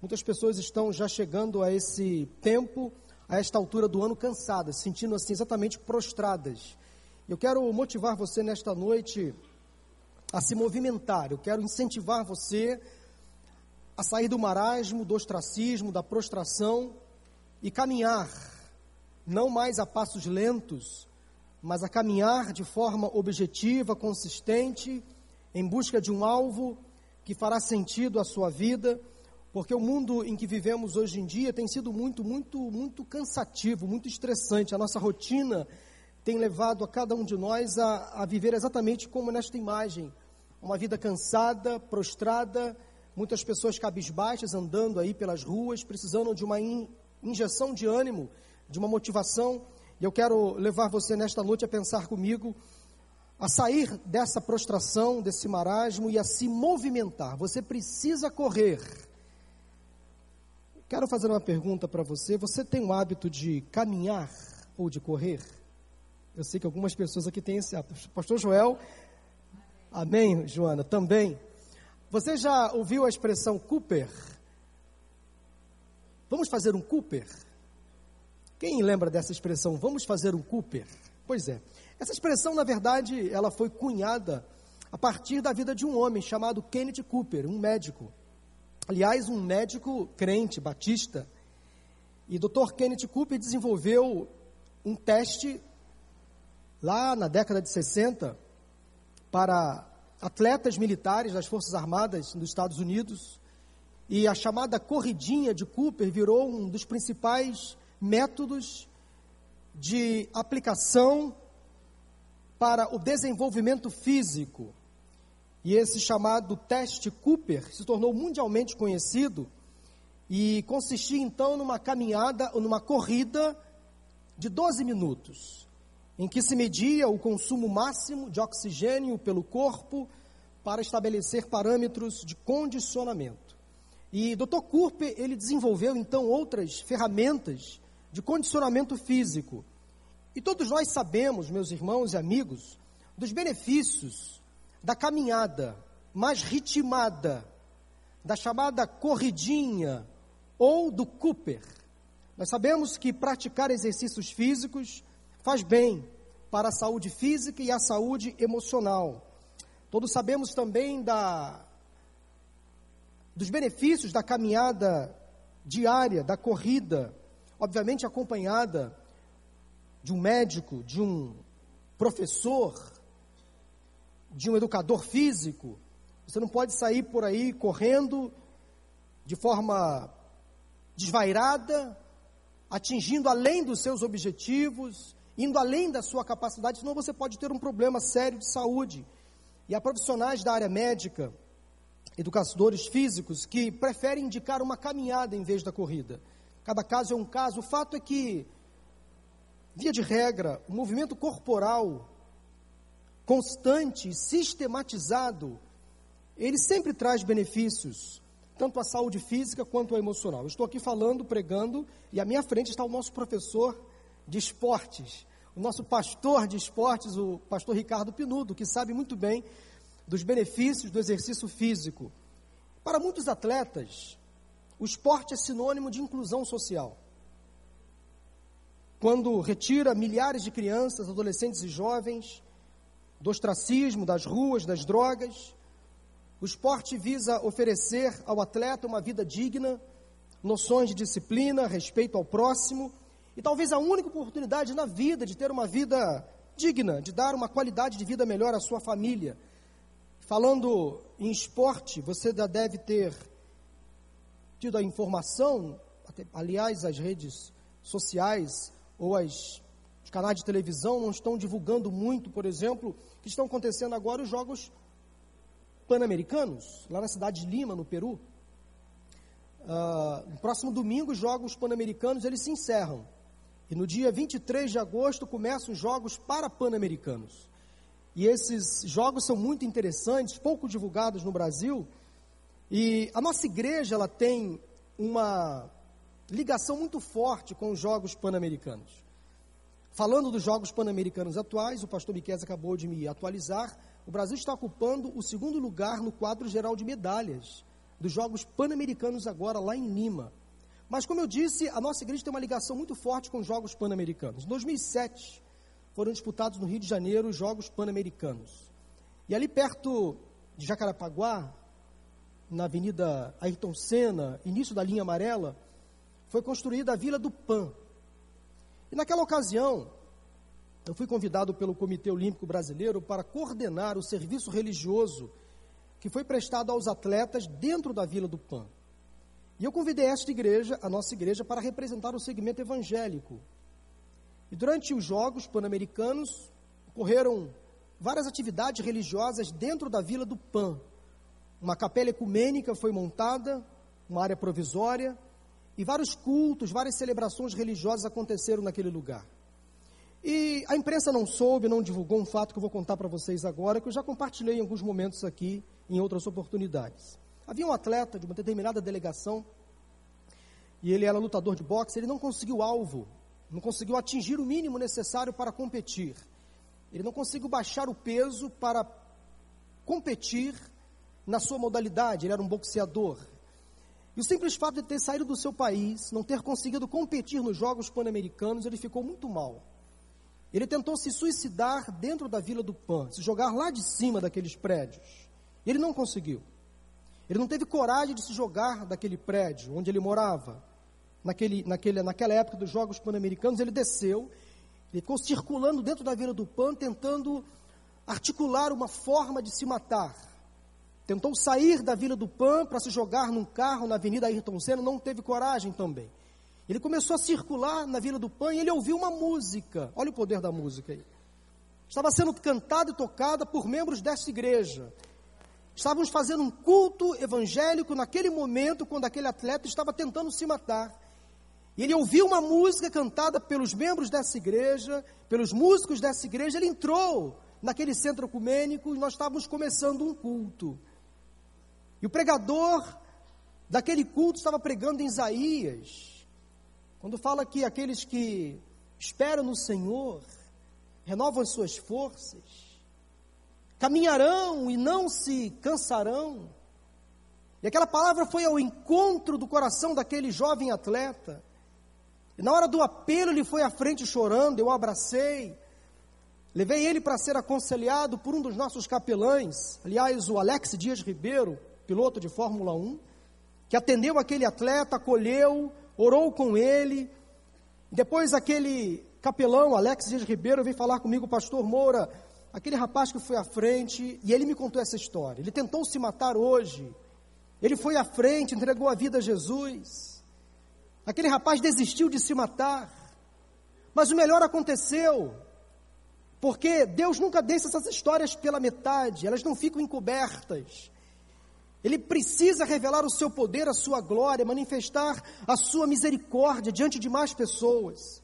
Muitas pessoas estão já chegando a esse tempo, a esta altura do ano, cansadas, sentindo assim exatamente prostradas. Eu quero motivar você nesta noite a se movimentar. Eu quero incentivar você a sair do marasmo, do ostracismo, da prostração e caminhar, não mais a passos lentos, mas a caminhar de forma objetiva, consistente, em busca de um alvo que fará sentido à sua vida, porque o mundo em que vivemos hoje em dia tem sido muito, muito, muito cansativo, muito estressante. A nossa rotina tem levado a cada um de nós a, a viver exatamente como nesta imagem, uma vida cansada, prostrada, muitas pessoas cabisbaixas andando aí pelas ruas, precisando de uma in, injeção de ânimo, de uma motivação. E eu quero levar você nesta noite a pensar comigo, a sair dessa prostração, desse marasmo e a se movimentar. Você precisa correr. Quero fazer uma pergunta para você. Você tem o hábito de caminhar ou de correr? Eu sei que algumas pessoas aqui têm esse hábito. Pastor Joel, amém, Joana, também. Você já ouviu a expressão Cooper? Vamos fazer um Cooper? Quem lembra dessa expressão? Vamos fazer um Cooper? Pois é. Essa expressão, na verdade, ela foi cunhada a partir da vida de um homem chamado Kenneth Cooper, um médico. Aliás, um médico crente, batista. E Dr. Kenneth Cooper desenvolveu um teste lá na década de 60 para atletas militares das Forças Armadas dos Estados Unidos. E a chamada corridinha de Cooper virou um dos principais métodos de aplicação para o desenvolvimento físico. E esse chamado teste Cooper se tornou mundialmente conhecido e consistia então numa caminhada ou numa corrida de 12 minutos, em que se media o consumo máximo de oxigênio pelo corpo para estabelecer parâmetros de condicionamento. E Dr. Cooper, ele desenvolveu então outras ferramentas de condicionamento físico. E todos nós sabemos, meus irmãos e amigos, dos benefícios da caminhada mais ritmada, da chamada corridinha ou do Cooper. Nós sabemos que praticar exercícios físicos faz bem para a saúde física e a saúde emocional. Todos sabemos também da, dos benefícios da caminhada diária, da corrida obviamente acompanhada de um médico, de um professor, de um educador físico. Você não pode sair por aí correndo de forma desvairada, atingindo além dos seus objetivos, indo além da sua capacidade, senão você pode ter um problema sério de saúde. E há profissionais da área médica, educadores físicos, que preferem indicar uma caminhada em vez da corrida. Cada caso é um caso. O fato é que, via de regra, o movimento corporal constante, sistematizado, ele sempre traz benefícios, tanto à saúde física quanto à emocional. Eu estou aqui falando, pregando, e à minha frente está o nosso professor de esportes, o nosso pastor de esportes, o pastor Ricardo Pinudo, que sabe muito bem dos benefícios do exercício físico. Para muitos atletas, o esporte é sinônimo de inclusão social. Quando retira milhares de crianças, adolescentes e jovens do ostracismo, das ruas, das drogas, o esporte visa oferecer ao atleta uma vida digna, noções de disciplina, respeito ao próximo e talvez a única oportunidade na vida de ter uma vida digna, de dar uma qualidade de vida melhor à sua família. Falando em esporte, você já deve ter tido a informação, aliás, as redes sociais ou as, os canais de televisão não estão divulgando muito, por exemplo, que estão acontecendo agora os Jogos Pan-Americanos, lá na cidade de Lima, no Peru. Uh, no próximo domingo, os Jogos Pan-Americanos eles se encerram. E no dia 23 de agosto começam os Jogos para Pan-Americanos. E esses jogos são muito interessantes, pouco divulgados no Brasil, e a nossa igreja ela tem uma ligação muito forte com os Jogos Pan-Americanos. Falando dos Jogos Pan-Americanos atuais, o pastor Miquel acabou de me atualizar, o Brasil está ocupando o segundo lugar no quadro geral de medalhas dos Jogos Pan-Americanos agora lá em Lima. Mas, como eu disse, a nossa igreja tem uma ligação muito forte com os Jogos Pan-Americanos. Em 2007, foram disputados no Rio de Janeiro os Jogos Pan-Americanos. E ali perto de Jacarapaguá, na Avenida Ayrton Senna, início da linha amarela, foi construída a Vila do Pan. E naquela ocasião, eu fui convidado pelo Comitê Olímpico Brasileiro para coordenar o serviço religioso que foi prestado aos atletas dentro da Vila do Pan. E eu convidei esta igreja, a nossa igreja, para representar o segmento evangélico. E durante os Jogos Pan-Americanos, ocorreram várias atividades religiosas dentro da Vila do Pan. Uma capela ecumênica foi montada, uma área provisória, e vários cultos, várias celebrações religiosas aconteceram naquele lugar. E a imprensa não soube, não divulgou um fato que eu vou contar para vocês agora, que eu já compartilhei em alguns momentos aqui, em outras oportunidades. Havia um atleta de uma determinada delegação, e ele era lutador de boxe, ele não conseguiu alvo, não conseguiu atingir o mínimo necessário para competir. Ele não conseguiu baixar o peso para competir na sua modalidade, ele era um boxeador. E o simples fato de ter saído do seu país, não ter conseguido competir nos Jogos Pan-Americanos, ele ficou muito mal. Ele tentou se suicidar dentro da Vila do Pan, se jogar lá de cima daqueles prédios. Ele não conseguiu. Ele não teve coragem de se jogar daquele prédio onde ele morava. Naquele, naquele, naquela época dos Jogos Pan-Americanos, ele desceu, ele ficou circulando dentro da Vila do Pan, tentando articular uma forma de se matar. Tentou sair da Vila do Pan para se jogar num carro na Avenida Ayrton Senna, não teve coragem também. Ele começou a circular na Vila do Pan e ele ouviu uma música. Olha o poder da música aí. Estava sendo cantada e tocada por membros dessa igreja. Estávamos fazendo um culto evangélico naquele momento, quando aquele atleta estava tentando se matar. E ele ouviu uma música cantada pelos membros dessa igreja, pelos músicos dessa igreja. Ele entrou naquele centro ecumênico e nós estávamos começando um culto. E o pregador daquele culto estava pregando em Isaías, quando fala que aqueles que esperam no Senhor renovam as suas forças caminharão e não se cansarão. E aquela palavra foi ao encontro do coração daquele jovem atleta. E na hora do apelo, ele foi à frente chorando, eu o abracei. Levei ele para ser aconselhado por um dos nossos capelães, aliás, o Alex Dias Ribeiro, piloto de Fórmula 1, que atendeu aquele atleta, acolheu, orou com ele. Depois aquele capelão, Alex Dias Ribeiro, veio falar comigo, pastor Moura, aquele rapaz que foi à frente, e ele me contou essa história. Ele tentou se matar hoje. Ele foi à frente, entregou a vida a Jesus. Aquele rapaz desistiu de se matar. Mas o melhor aconteceu. Porque Deus nunca deixa essas histórias pela metade, elas não ficam encobertas. Ele precisa revelar o seu poder, a sua glória, manifestar a sua misericórdia diante de mais pessoas.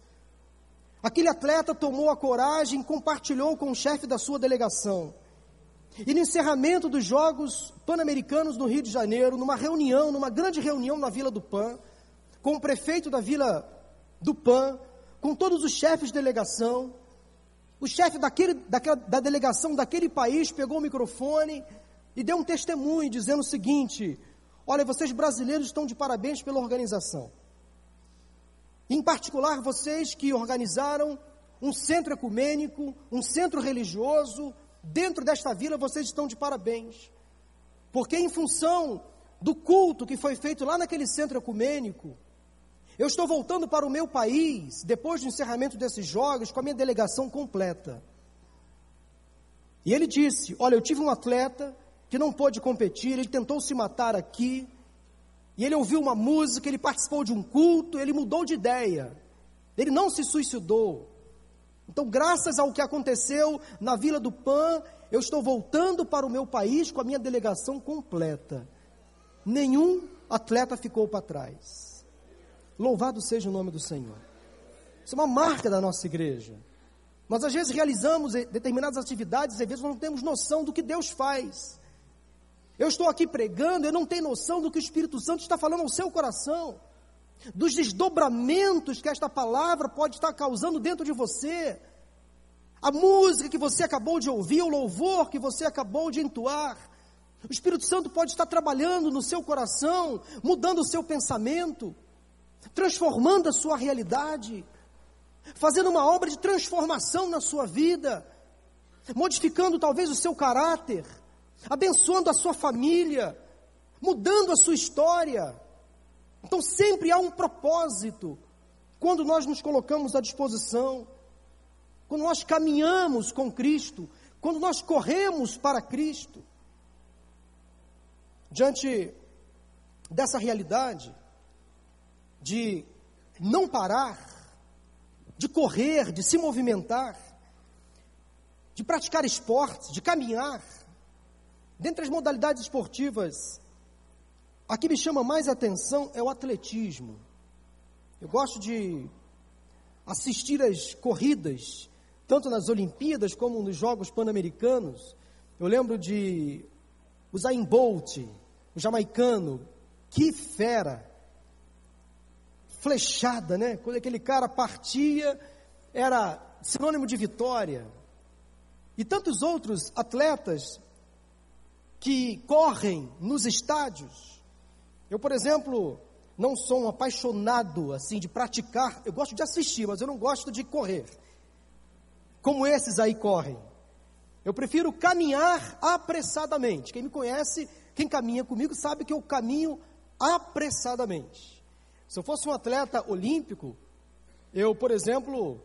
Aquele atleta tomou a coragem e compartilhou com o chefe da sua delegação. E no encerramento dos Jogos Pan-Americanos no Rio de Janeiro, numa reunião, numa grande reunião na Vila do Pan, com o prefeito da Vila do Pan, com todos os chefes de delegação, o chefe daquele, daquela, da delegação daquele país pegou o microfone e deu um testemunho dizendo o seguinte: Olha, vocês brasileiros estão de parabéns pela organização. Em particular, vocês que organizaram um centro ecumênico, um centro religioso, dentro desta vila, vocês estão de parabéns. Porque, em função do culto que foi feito lá naquele centro ecumênico, eu estou voltando para o meu país, depois do encerramento desses jogos, com a minha delegação completa. E ele disse: Olha, eu tive um atleta que não pôde competir, ele tentou se matar aqui, e ele ouviu uma música, ele participou de um culto, ele mudou de ideia. Ele não se suicidou. Então, graças ao que aconteceu na Vila do Pan, eu estou voltando para o meu país com a minha delegação completa. Nenhum atleta ficou para trás. Louvado seja o nome do Senhor. Isso é uma marca da nossa igreja. Nós às vezes realizamos determinadas atividades e às vezes não temos noção do que Deus faz. Eu estou aqui pregando, eu não tenho noção do que o Espírito Santo está falando ao seu coração, dos desdobramentos que esta palavra pode estar causando dentro de você. A música que você acabou de ouvir, o louvor que você acabou de entoar, O Espírito Santo pode estar trabalhando no seu coração, mudando o seu pensamento, transformando a sua realidade, fazendo uma obra de transformação na sua vida, modificando talvez o seu caráter, abençoando a sua família, mudando a sua história. Então sempre há um propósito quando nós nos colocamos à disposição, quando nós caminhamos com Cristo, quando nós corremos para Cristo. Diante dessa realidade de não parar, de correr, de se movimentar, de praticar esportes, de caminhar, dentre as modalidades esportivas, a que me chama mais atenção é o atletismo. Eu gosto de assistir às corridas, tanto nas Olimpíadas como nos Jogos Pan-Americanos. Eu lembro de Usain Bolt, o jamaicano, que fera, flechada, né? Quando aquele cara partia, era sinônimo de vitória. E tantos outros atletas que correm nos estádios. Eu, por exemplo, não sou um apaixonado assim de praticar, eu gosto de assistir, mas eu não gosto de correr. Como esses aí correm. Eu prefiro caminhar apressadamente. Quem me conhece quem caminha comigo sabe que eu caminho apressadamente. Se eu fosse um atleta olímpico, eu, por exemplo,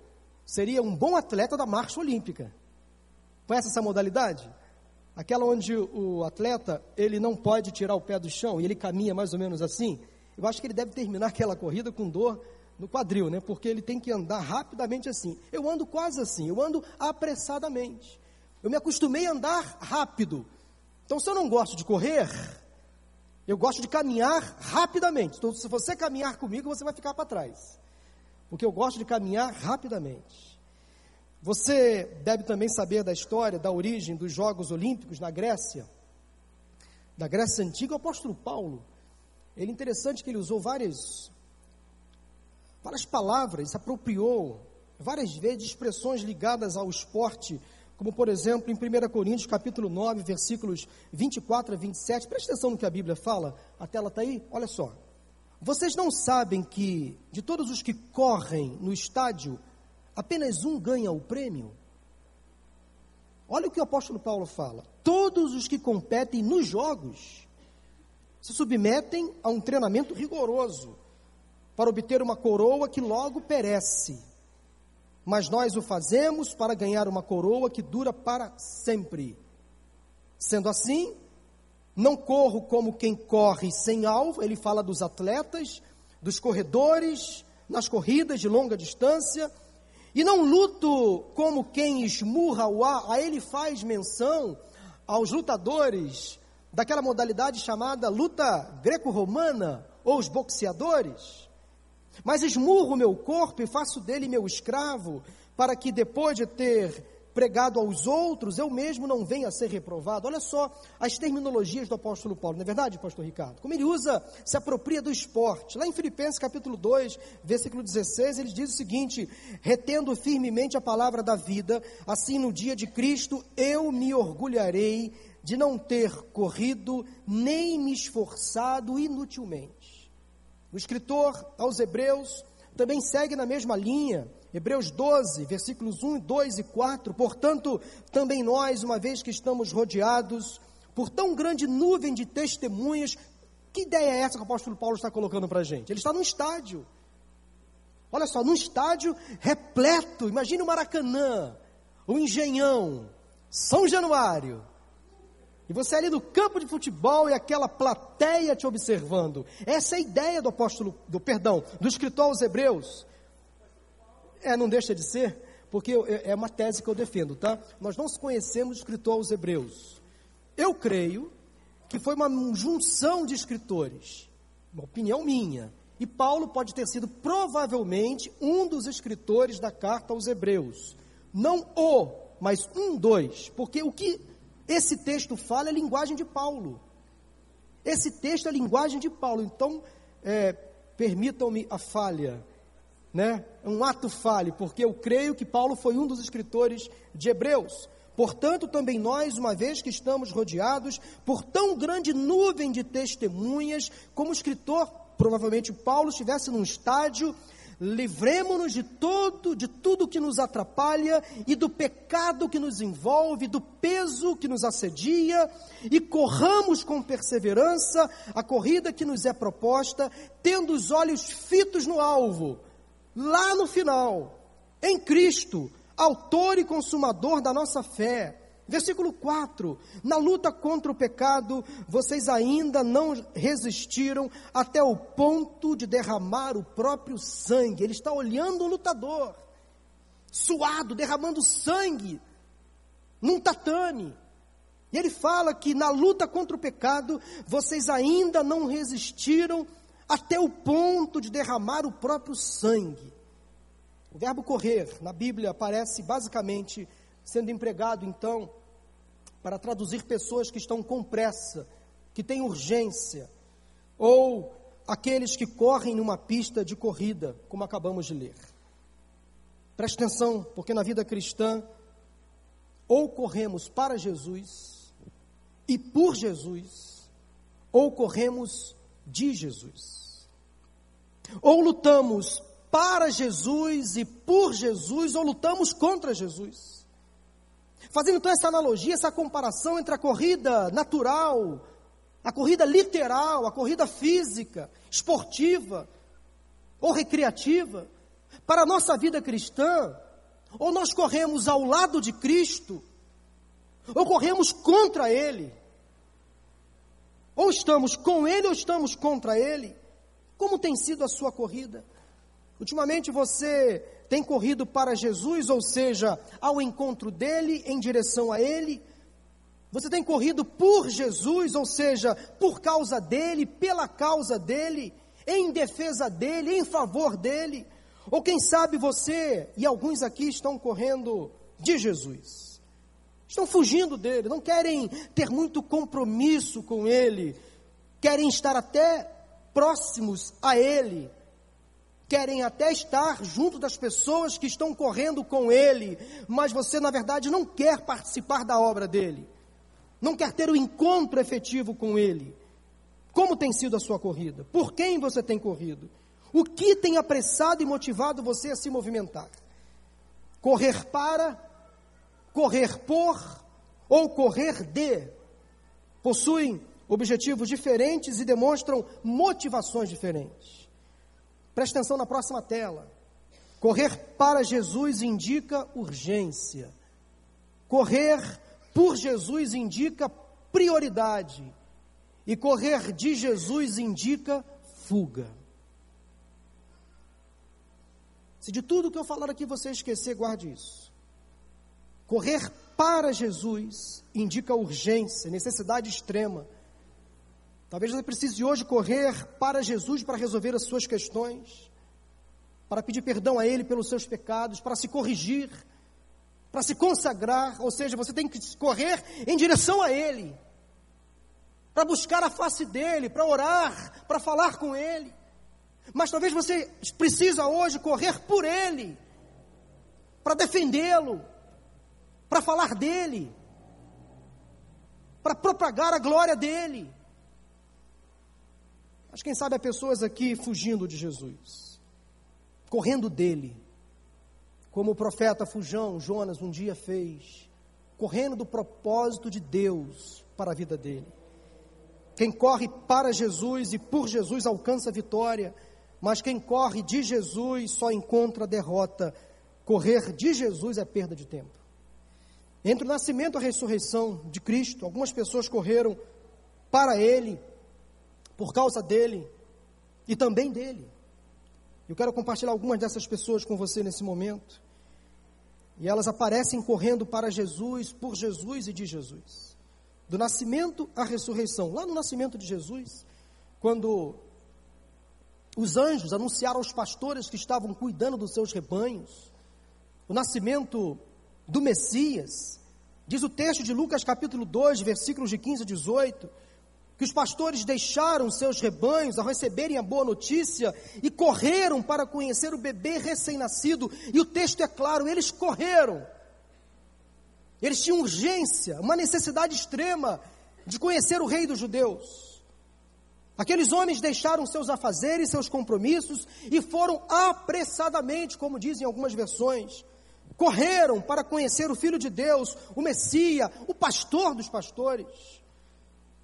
seria um bom atleta da marcha olímpica. Conhece essa modalidade? Aquela onde o atleta, ele não pode tirar o pé do chão e ele caminha mais ou menos assim. Eu acho que ele deve terminar aquela corrida com dor no quadril, né? Porque ele tem que andar rapidamente assim. Eu ando quase assim, eu ando apressadamente. Eu me acostumei a andar rápido. Então, se eu não gosto de correr, eu gosto de caminhar rapidamente. Então, se você caminhar comigo, você vai ficar para trás. Porque eu gosto de caminhar rapidamente. Você deve também saber da história, da origem dos Jogos Olímpicos na Grécia. Da Grécia Antiga, o apóstolo Paulo. Ele é interessante que ele usou várias, várias palavras, se apropriou várias vezes expressões ligadas ao esporte como por exemplo em 1 Coríntios capítulo 9, versículos 24 a 27. Preste atenção no que a Bíblia fala. A tela está aí? Olha só. Vocês não sabem que de todos os que correm no estádio, apenas um ganha o prêmio? Olha o que o apóstolo Paulo fala. Todos os que competem nos jogos se submetem a um treinamento rigoroso para obter uma coroa que logo perece mas nós o fazemos para ganhar uma coroa que dura para sempre. Sendo assim, não corro como quem corre sem alvo, ele fala dos atletas, dos corredores, nas corridas de longa distância, e não luto como quem esmurra o ar, a ele faz menção aos lutadores daquela modalidade chamada luta greco-romana, ou os boxeadores. Mas esmurro o meu corpo e faço dele meu escravo, para que depois de ter pregado aos outros, eu mesmo não venha a ser reprovado. Olha só as terminologias do apóstolo Paulo, não é verdade, pastor Ricardo? Como ele usa, se apropria do esporte. Lá em Filipenses capítulo 2, versículo 16, ele diz o seguinte: retendo firmemente a palavra da vida, assim no dia de Cristo eu me orgulharei de não ter corrido nem me esforçado inutilmente. O escritor aos Hebreus também segue na mesma linha. Hebreus 12, versículos 1, 2 e 4. Portanto, também nós, uma vez que estamos rodeados por tão grande nuvem de testemunhas, que ideia é essa que o apóstolo Paulo está colocando para a gente? Ele está num estádio. Olha só, num estádio repleto. Imagine o Maracanã, o Engenhão, São Januário. E você ali no campo de futebol e aquela plateia te observando. Essa é a ideia do apóstolo, do perdão, do escritor aos Hebreus. É, não deixa de ser, porque eu, é uma tese que eu defendo, tá? Nós não conhecemos o escritor aos Hebreus. Eu creio que foi uma junção de escritores, uma opinião minha. E Paulo pode ter sido provavelmente um dos escritores da carta aos Hebreus. Não o, mas um, dois. Porque o que esse texto fala a linguagem de Paulo. Esse texto é a linguagem de Paulo. Então, é, permitam-me a falha, né? Um ato falho, porque eu creio que Paulo foi um dos escritores de Hebreus. Portanto, também nós, uma vez que estamos rodeados por tão grande nuvem de testemunhas, como o escritor, provavelmente Paulo, estivesse num estádio, livremos-nos de todo, de tudo que nos atrapalha e do pecado que nos envolve, do peso que nos assedia, e corramos com perseverança a corrida que nos é proposta, tendo os olhos fitos no alvo, lá no final, em Cristo, autor e consumador da nossa fé. Versículo 4: Na luta contra o pecado, vocês ainda não resistiram até o ponto de derramar o próprio sangue. Ele está olhando o lutador, suado, derramando sangue, num tatame. E ele fala que na luta contra o pecado, vocês ainda não resistiram até o ponto de derramar o próprio sangue. O verbo correr na Bíblia aparece basicamente sendo empregado então para traduzir pessoas que estão com pressa, que têm urgência, ou aqueles que correm numa pista de corrida, como acabamos de ler. Preste atenção, porque na vida cristã, ou corremos para Jesus e por Jesus, ou corremos de Jesus. Ou lutamos para Jesus e por Jesus, ou lutamos contra Jesus. Fazendo então essa analogia, essa comparação entre a corrida natural, a corrida literal, a corrida física, esportiva ou recreativa, para a nossa vida cristã, ou nós corremos ao lado de Cristo, ou corremos contra Ele, ou estamos com Ele ou estamos contra Ele. Como tem sido a sua corrida? Ultimamente você tem corrido para Jesus, ou seja, ao encontro dele, em direção a ele. Você tem corrido por Jesus, ou seja, por causa dele, pela causa dele, em defesa dele, em favor dele. Ou quem sabe você e alguns aqui estão correndo de Jesus. Estão fugindo dele, não querem ter muito compromisso com ele, querem estar até próximos a ele, querem até estar junto das pessoas que estão correndo com ele, mas você, na verdade, não quer participar da obra dele, não quer ter o um encontro efetivo com ele. Como tem sido a sua corrida? Por quem você tem corrido? O que tem apressado e motivado você a se movimentar? Correr para, correr por ou correr de? Possuem objetivos diferentes e demonstram motivações diferentes. Preste atenção na próxima tela. Correr para Jesus indica urgência. Correr por Jesus indica prioridade. E correr de Jesus indica fuga. Se de tudo que eu falar aqui você esquecer, guarde isso. Correr para Jesus indica urgência, necessidade extrema. Talvez você precise hoje correr para Jesus para resolver as suas questões, para pedir perdão a Ele pelos seus pecados, para se corrigir, para se consagrar, ou seja, você tem que correr em direção a Ele, para buscar a face dEle, para orar, para falar com Ele. Mas talvez você precisa hoje correr por Ele, para defendê-lo, para falar dEle, para propagar a glória dEle. Mas quem sabe há pessoas aqui fugindo de Jesus, correndo dele, como o profeta Fujão, Jonas, um dia fez, correndo do propósito de Deus para a vida dele. Quem corre para Jesus e por Jesus alcança a vitória, mas quem corre de Jesus só encontra derrota. Correr de Jesus é perda de tempo. Entre o nascimento e a ressurreição de Cristo, algumas pessoas correram para Ele, por causa dele e também dele. Eu quero compartilhar algumas dessas pessoas com você nesse momento. E elas aparecem correndo para Jesus, por Jesus e de Jesus. Do nascimento à ressurreição. Lá no nascimento de Jesus, quando os anjos anunciaram aos pastores que estavam cuidando dos seus rebanhos, o nascimento do Messias, diz o texto de Lucas capítulo 2, versículos de 15 a 18, que os pastores deixaram seus rebanhos ao receberem a boa notícia e correram para conhecer o bebê recém-nascido, e o texto é claro, eles correram. Eles tinham urgência, uma necessidade extrema de conhecer o rei dos judeus. Aqueles homens deixaram seus afazeres, seus compromissos e foram apressadamente, como dizem algumas versões, correram para conhecer o Filho de Deus, o Messias, o pastor dos pastores.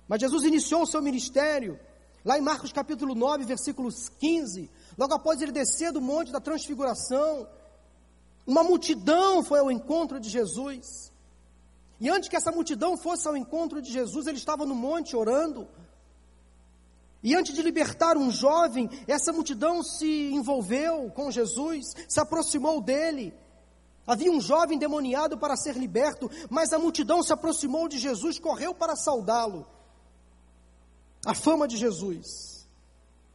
Mas Jesus iniciou o seu ministério, lá em Marcos capítulo 9, versículos 15, logo após ele descer do monte da transfiguração, uma multidão foi ao encontro de Jesus. E antes que essa multidão fosse ao encontro de Jesus, ele estava no monte orando. E antes de libertar um jovem, essa multidão se envolveu com Jesus, se aproximou dele. Havia um jovem demoniado para ser liberto, mas a multidão se aproximou de Jesus, correu para saudá-lo. A fama de Jesus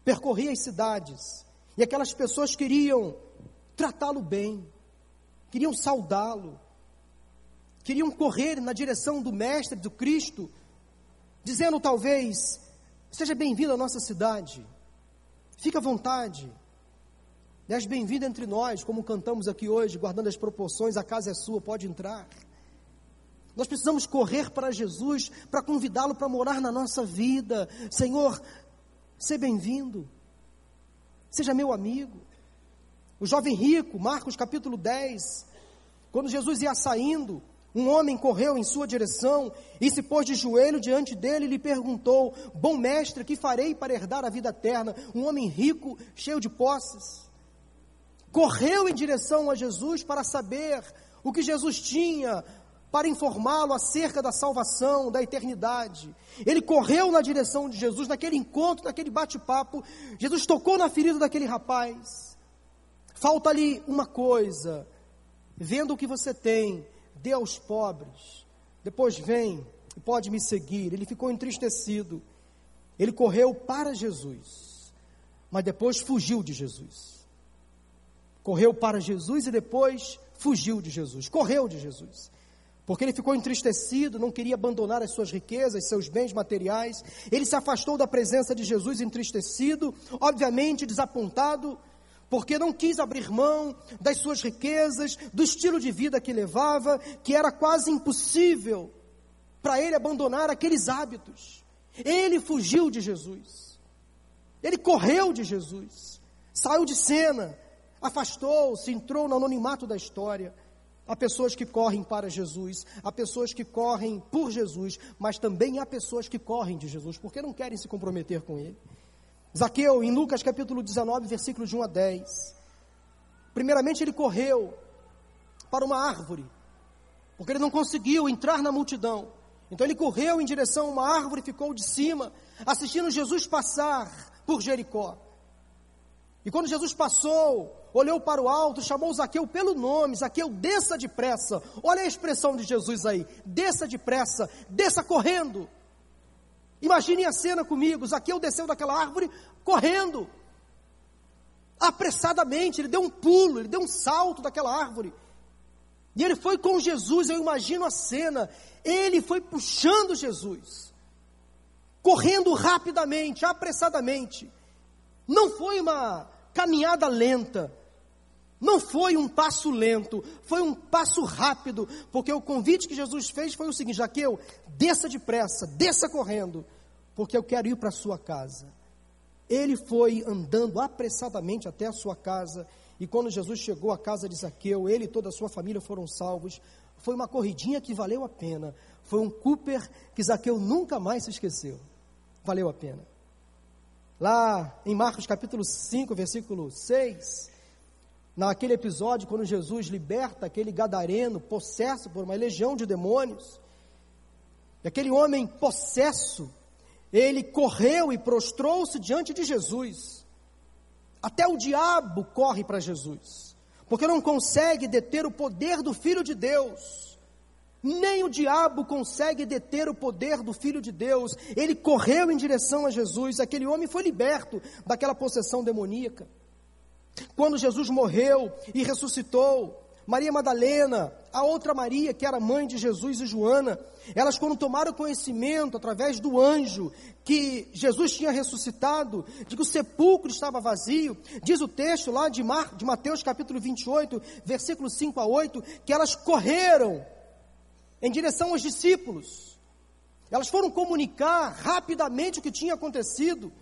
percorria as cidades, e aquelas pessoas queriam tratá-lo bem, queriam saudá-lo, queriam correr na direção do Mestre, do Cristo, dizendo talvez: Seja bem-vindo à nossa cidade, fica à vontade, és bem-vindo entre nós, como cantamos aqui hoje, guardando as proporções, a casa é sua, pode entrar. Nós precisamos correr para Jesus, para convidá-lo para morar na nossa vida. Senhor, seja bem-vindo, seja meu amigo. O jovem rico, Marcos capítulo 10, quando Jesus ia saindo, um homem correu em sua direção e se pôs de joelho diante dele e lhe perguntou: Bom mestre, que farei para herdar a vida eterna? Um homem rico, cheio de posses. Correu em direção a Jesus para saber o que Jesus tinha para informá-lo acerca da salvação, da eternidade. Ele correu na direção de Jesus, naquele encontro, naquele bate-papo. Jesus tocou na ferida daquele rapaz. Falta-lhe uma coisa: vendo o que você tem, dê aos pobres, depois vem e pode me seguir. Ele ficou entristecido. Ele correu para Jesus, mas depois fugiu de Jesus. Correu para Jesus e depois fugiu de Jesus. Correu de Jesus. Porque ele ficou entristecido, não queria abandonar as suas riquezas, seus bens materiais. Ele se afastou da presença de Jesus entristecido, obviamente desapontado, porque não quis abrir mão das suas riquezas, do estilo de vida que levava, que era quase impossível para ele abandonar aqueles hábitos. Ele fugiu de Jesus, ele correu de Jesus, saiu de cena, afastou-se, entrou no anonimato da história. Há pessoas que correm para Jesus, há pessoas que correm por Jesus, mas também há pessoas que correm de Jesus porque não querem se comprometer com Ele. Zaqueu, em Lucas capítulo 19, versículos de 1 a 10. Primeiramente, ele correu para uma árvore, porque ele não conseguiu entrar na multidão. Então, ele correu em direção a uma árvore, ficou de cima, assistindo Jesus passar por Jericó. E quando Jesus passou, olhou para o alto, chamou Zaqueu pelo nome: Zaqueu, desça depressa. Olha a expressão de Jesus aí: desça depressa, desça correndo. Imaginem a cena comigo: Zaqueu desceu daquela árvore correndo, apressadamente, ele deu um pulo, ele deu um salto daquela árvore. E ele foi com Jesus, eu imagino a cena. Ele foi puxando Jesus, correndo rapidamente, apressadamente. Não foi uma caminhada lenta, não foi um passo lento, foi um passo rápido, porque o convite que Jesus fez foi o seguinte: Jaqueu, desça depressa, desça correndo, porque eu quero ir para a sua casa. Ele foi andando apressadamente até a sua casa, e quando Jesus chegou à casa de Zaqueu, ele e toda a sua família foram salvos. Foi uma corridinha que valeu a pena. Foi um Cooper que Zaqueu nunca mais se esqueceu. Valeu a pena. Lá em Marcos capítulo 5, versículo 6, naquele episódio, quando Jesus liberta aquele gadareno possesso por uma legião de demônios, e aquele homem possesso, ele correu e prostrou-se diante de Jesus. Até o diabo corre para Jesus, porque não consegue deter o poder do Filho de Deus. Nem o diabo consegue deter o poder do Filho de Deus. Ele correu em direção a Jesus. Aquele homem foi liberto daquela possessão demoníaca. Quando Jesus morreu e ressuscitou, Maria Madalena, a outra Maria, que era mãe de Jesus e Joana, elas, quando tomaram conhecimento através do anjo que Jesus tinha ressuscitado, de que o sepulcro estava vazio, diz o texto lá de, Mar, de Mateus capítulo 28, versículos 5 a 8, que elas correram em direção aos discípulos. Elas foram comunicar rapidamente o que tinha acontecido.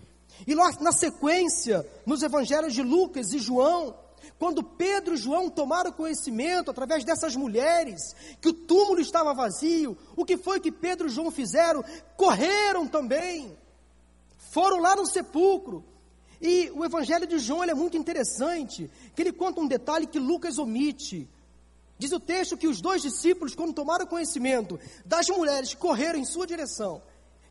E na sequência, nos evangelhos de Lucas e João, quando Pedro e João tomaram conhecimento através dessas mulheres que o túmulo estava vazio, o que foi que Pedro e João fizeram? Correram também. Foram lá no sepulcro. E o evangelho de João é muito interessante, que ele conta um detalhe que Lucas omite. Diz o texto que os dois discípulos, quando tomaram conhecimento das mulheres que correram em sua direção,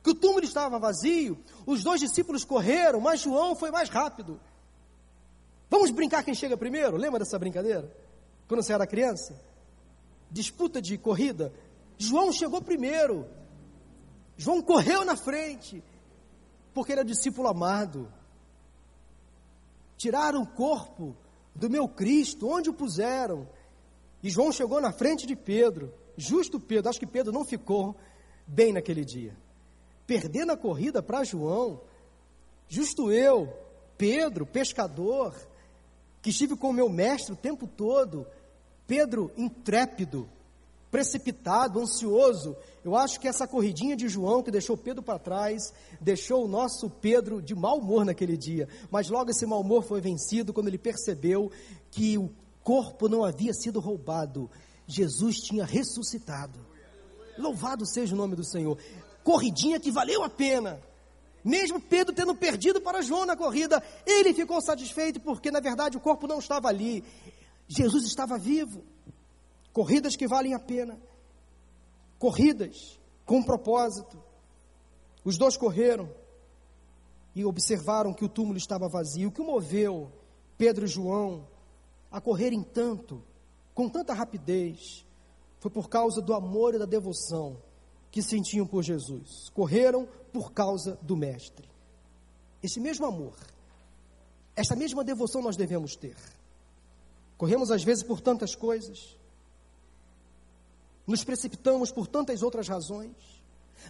que o túmulo estava vazio, os dois discípulos correram, mas João foi mais rápido. Vamos brincar quem chega primeiro? Lembra dessa brincadeira? Quando você era criança? Disputa de corrida. João chegou primeiro. João correu na frente, porque ele é discípulo amado. Tiraram o corpo do meu Cristo, onde o puseram? E João chegou na frente de Pedro, justo Pedro, acho que Pedro não ficou bem naquele dia. Perdendo a corrida para João, justo eu, Pedro, pescador, que estive com o meu mestre o tempo todo, Pedro intrépido, precipitado, ansioso. Eu acho que essa corridinha de João que deixou Pedro para trás, deixou o nosso Pedro de mau humor naquele dia. Mas logo esse mau humor foi vencido quando ele percebeu que o corpo não havia sido roubado, Jesus tinha ressuscitado. Louvado seja o nome do Senhor. Corridinha que valeu a pena. Mesmo Pedro tendo perdido para João na corrida, ele ficou satisfeito porque, na verdade, o corpo não estava ali. Jesus estava vivo. Corridas que valem a pena. Corridas com propósito. Os dois correram e observaram que o túmulo estava vazio. O que moveu Pedro e João a correrem tanto, com tanta rapidez, foi por causa do amor e da devoção que sentiam por Jesus. Correram por causa do Mestre. Esse mesmo amor, essa mesma devoção nós devemos ter. Corremos às vezes por tantas coisas, nos precipitamos por tantas outras razões,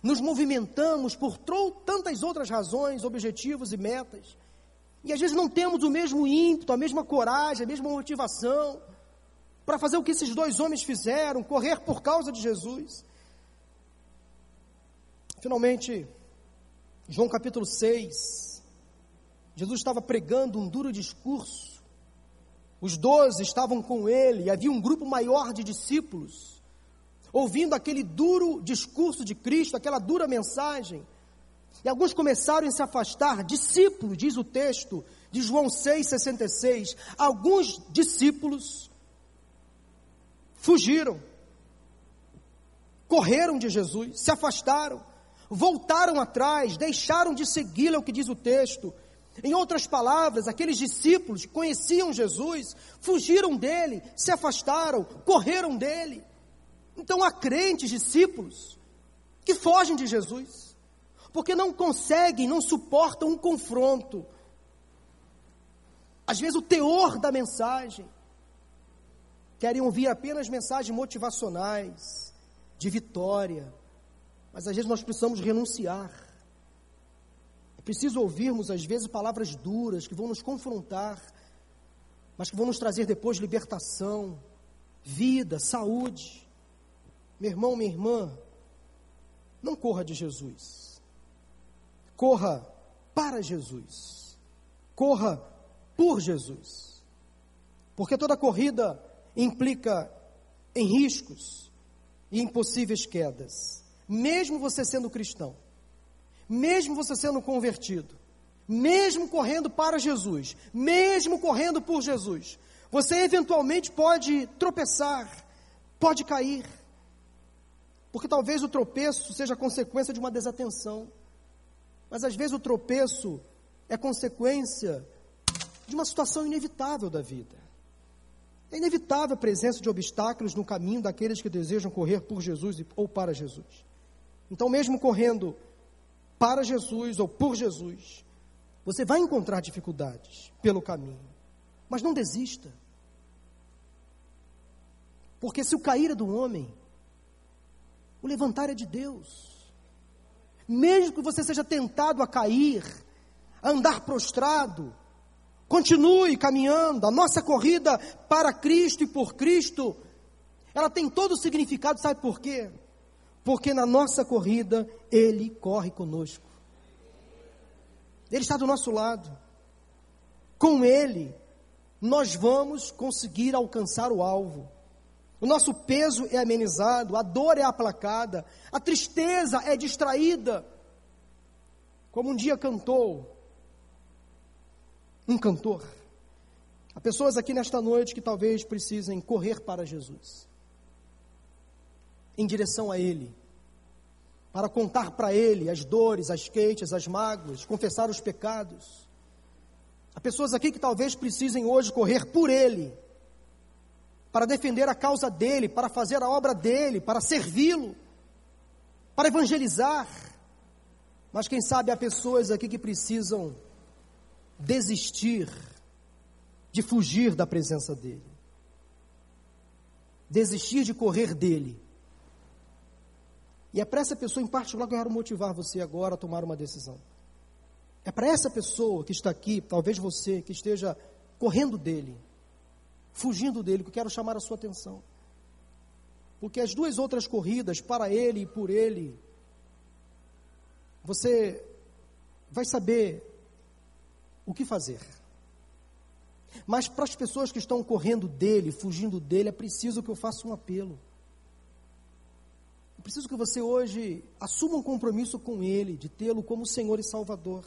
nos movimentamos por tantas outras razões, objetivos e metas, e às vezes não temos o mesmo ímpeto, a mesma coragem, a mesma motivação para fazer o que esses dois homens fizeram, correr por causa de Jesus. Finalmente, João capítulo 6, Jesus estava pregando um duro discurso. Os doze estavam com ele, e havia um grupo maior de discípulos, ouvindo aquele duro discurso de Cristo, aquela dura mensagem. E alguns começaram a se afastar, discípulos, diz o texto de João 6,66. Alguns discípulos fugiram, correram de Jesus, se afastaram, voltaram atrás, deixaram de segui-lo, é o que diz o texto. Em outras palavras, aqueles discípulos que conheciam Jesus, fugiram dele, se afastaram, correram dele. Então há crentes, discípulos, que fogem de Jesus porque não conseguem, não suportam um confronto. Às vezes o teor da mensagem, querem ouvir apenas mensagens motivacionais, de vitória, mas às vezes nós precisamos renunciar. É preciso ouvirmos, às vezes, palavras duras que vão nos confrontar, mas que vão nos trazer depois libertação, vida, saúde. Meu irmão, minha irmã, não corra de Jesus. Corra para Jesus. Corra por Jesus. Porque toda corrida implica em riscos e em possíveis quedas. Mesmo você sendo cristão, mesmo você sendo convertido, mesmo correndo para Jesus, mesmo correndo por Jesus, você eventualmente pode tropeçar, pode cair. Porque talvez o tropeço seja consequência de uma desatenção. Mas às vezes o tropeço é consequência de uma situação inevitável da vida. É inevitável a presença de obstáculos no caminho daqueles que desejam correr por Jesus ou para Jesus. Então, mesmo correndo para Jesus ou por Jesus, você vai encontrar dificuldades pelo caminho. Mas não desista. Porque se o cair é do homem, o levantar é de Deus. Mesmo que você seja tentado a cair, a andar prostrado, continue caminhando. A nossa corrida para Cristo e por Cristo, ela tem todo o significado, sabe por quê? porque na nossa corrida Ele corre conosco. Ele está do nosso lado. Com Ele, nós vamos conseguir alcançar o alvo. O nosso peso é amenizado, a dor é aplacada, a tristeza é distraída. Como um dia cantou um cantor. Há pessoas aqui nesta noite que talvez precisem correr para Jesus em direção a Ele, para contar para Ele as dores, as queixas, as mágoas, confessar os pecados. Há pessoas aqui que talvez precisem hoje correr por Ele, para defender a causa dele, para fazer a obra dele, para servi-lo, para evangelizar. Mas quem sabe há pessoas aqui que precisam desistir de fugir da presença dele, desistir de correr dele e é para essa pessoa em particular que eu quero motivar você agora a tomar uma decisão. É para essa pessoa que está aqui, talvez você, que esteja correndo dele, fugindo dele, que eu quero chamar a sua atenção. Porque as duas outras corridas, para ele e por ele, você vai saber o que fazer. Mas para as pessoas que estão correndo dele, fugindo dele, é preciso que eu faça um apelo preciso que você hoje assuma um compromisso com Ele, de tê-lo como Senhor e Salvador.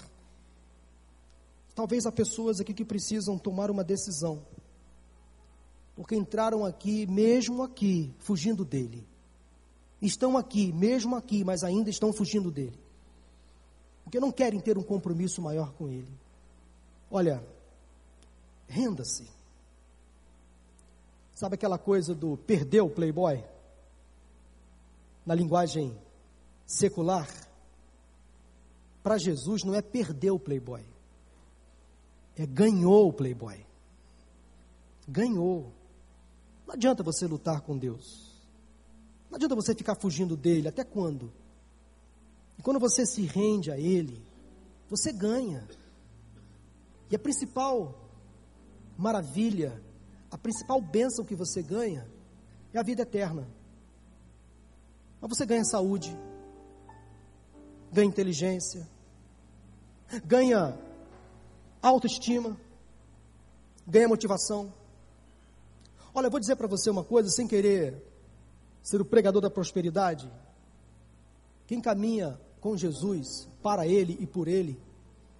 Talvez há pessoas aqui que precisam tomar uma decisão, porque entraram aqui, mesmo aqui, fugindo dele. Estão aqui, mesmo aqui, mas ainda estão fugindo dele. Porque não querem ter um compromisso maior com ele. Olha, renda-se. Sabe aquela coisa do perdeu o playboy? na linguagem secular, para Jesus não é perder o playboy, é ganhou o playboy. Ganhou. Não adianta você lutar com Deus. Não adianta você ficar fugindo dele. Até quando? E quando você se rende a ele, você ganha. E a principal maravilha, a principal bênção que você ganha é a vida eterna. Mas você ganha saúde, ganha inteligência, ganha autoestima, ganha motivação. Olha, eu vou dizer para você uma coisa, sem querer ser o pregador da prosperidade. Quem caminha com Jesus, para Ele e por Ele,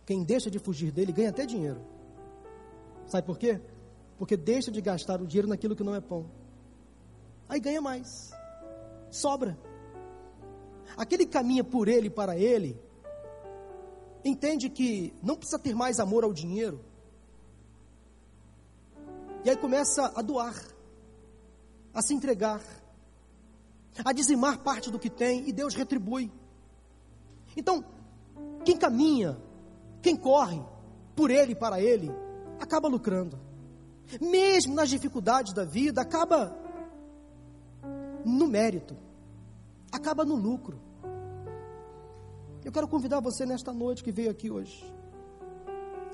quem deixa de fugir dele, ganha até dinheiro. Sabe por quê? Porque deixa de gastar o dinheiro naquilo que não é pão. Aí ganha mais, sobra aquele que caminha por ele e para ele, entende que não precisa ter mais amor ao dinheiro. E aí começa a doar, a se entregar, a dizimar parte do que tem e Deus retribui. Então, quem caminha, quem corre por ele e para ele, acaba lucrando. Mesmo nas dificuldades da vida, acaba no mérito, acaba no lucro. Eu quero convidar você nesta noite que veio aqui hoje,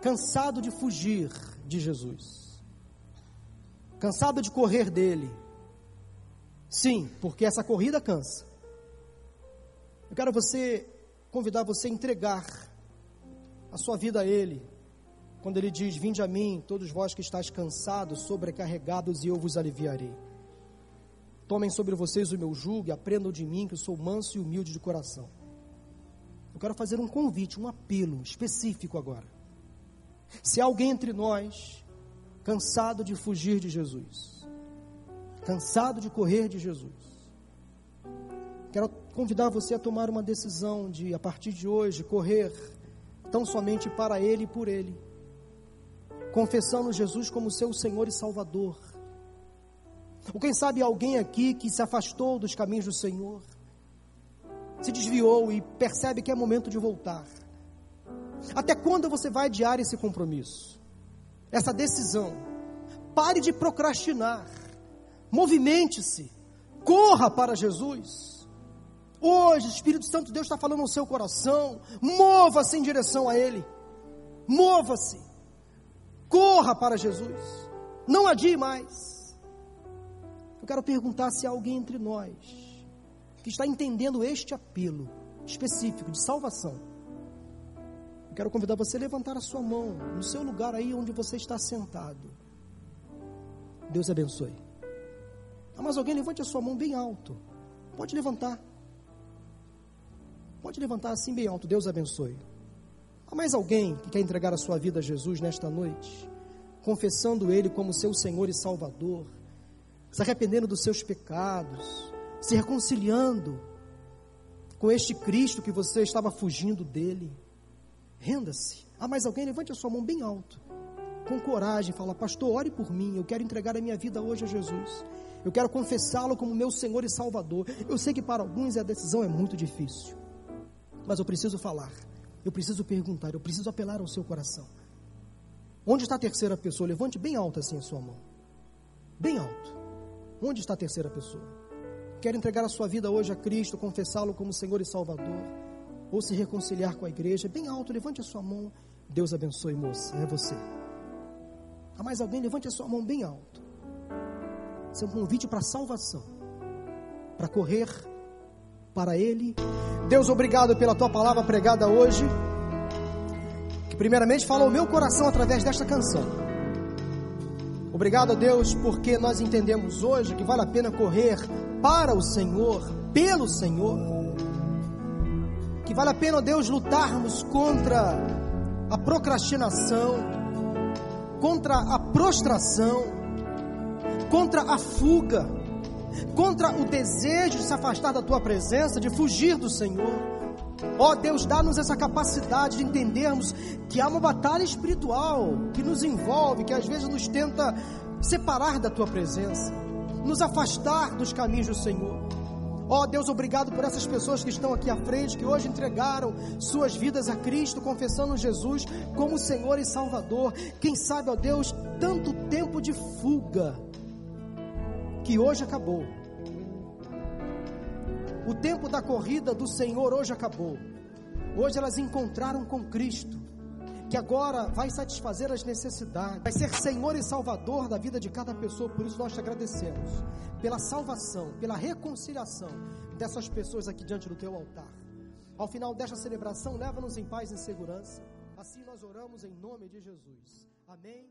cansado de fugir de Jesus, cansado de correr dele. Sim, porque essa corrida cansa. Eu quero você convidar você a entregar a sua vida a ele. Quando ele diz: "Vinde a mim, todos vós que estáis cansados, sobrecarregados, e eu vos aliviarei." Tomem sobre vocês o meu jugo e aprendam de mim, que eu sou manso e humilde de coração eu quero fazer um convite, um apelo específico agora. Se alguém entre nós cansado de fugir de Jesus, cansado de correr de Jesus, quero convidar você a tomar uma decisão de, a partir de hoje, correr tão somente para Ele e por Ele, confessando Jesus como seu Senhor e Salvador. Ou quem sabe alguém aqui que se afastou dos caminhos do Senhor, se desviou e percebe que é momento de voltar. Até quando você vai adiar esse compromisso? Essa decisão? Pare de procrastinar. Movimente-se. Corra para Jesus. Hoje, o Espírito Santo de Deus está falando no seu coração. Mova-se em direção a Ele. Mova-se. Corra para Jesus. Não adie mais. Eu quero perguntar se há alguém entre nós que está entendendo este apelo específico de salvação, eu quero convidar você a levantar a sua mão no seu lugar aí onde você está sentado. Deus abençoe. Ah, mas alguém levante a sua mão bem alto. Pode levantar. Pode levantar assim bem alto. Deus abençoe. Há mais alguém que quer entregar a sua vida a Jesus nesta noite, confessando Ele como seu Senhor e Salvador, se arrependendo dos seus pecados, se reconciliando com este Cristo que você estava fugindo dele. Renda-se. Há mais alguém? Levante a sua mão bem alto, com coragem, fala: Pastor, ore por mim. Eu quero entregar a minha vida hoje a Jesus. Eu quero confessá-lo como meu Senhor e Salvador. Eu sei que para alguns a decisão é muito difícil, mas eu preciso falar, eu preciso perguntar, eu preciso apelar ao seu coração. Onde está a terceira pessoa? Levante bem alto assim a sua mão. Bem alto. Onde está a terceira pessoa? Quer entregar a sua vida hoje a Cristo, confessá-lo como Senhor e Salvador, ou se reconciliar com a igreja? Bem alto, levante a sua mão. Deus abençoe, moça. É você. Há mais alguém? Levante a sua mão bem alto. Isso é um convite para salvação, para correr para Ele. Deus, obrigado pela tua palavra pregada hoje, que primeiramente fala o meu coração através desta canção. Obrigado a Deus porque nós entendemos hoje que vale a pena correr para o Senhor, pelo Senhor. Que vale a pena, ó Deus, lutarmos contra a procrastinação, contra a prostração, contra a fuga, contra o desejo de se afastar da tua presença, de fugir do Senhor. Ó Deus, dá-nos essa capacidade de entendermos que há uma batalha espiritual que nos envolve, que às vezes nos tenta separar da tua presença, nos afastar dos caminhos do Senhor. Ó oh, Deus, obrigado por essas pessoas que estão aqui à frente, que hoje entregaram suas vidas a Cristo, confessando Jesus como Senhor e Salvador. Quem sabe, ó oh Deus, tanto tempo de fuga que hoje acabou. O tempo da corrida do Senhor hoje acabou. Hoje elas encontraram com Cristo, que agora vai satisfazer as necessidades, vai ser Senhor e Salvador da vida de cada pessoa. Por isso nós te agradecemos pela salvação, pela reconciliação dessas pessoas aqui diante do teu altar. Ao final desta celebração, leva-nos em paz e segurança. Assim nós oramos em nome de Jesus. Amém.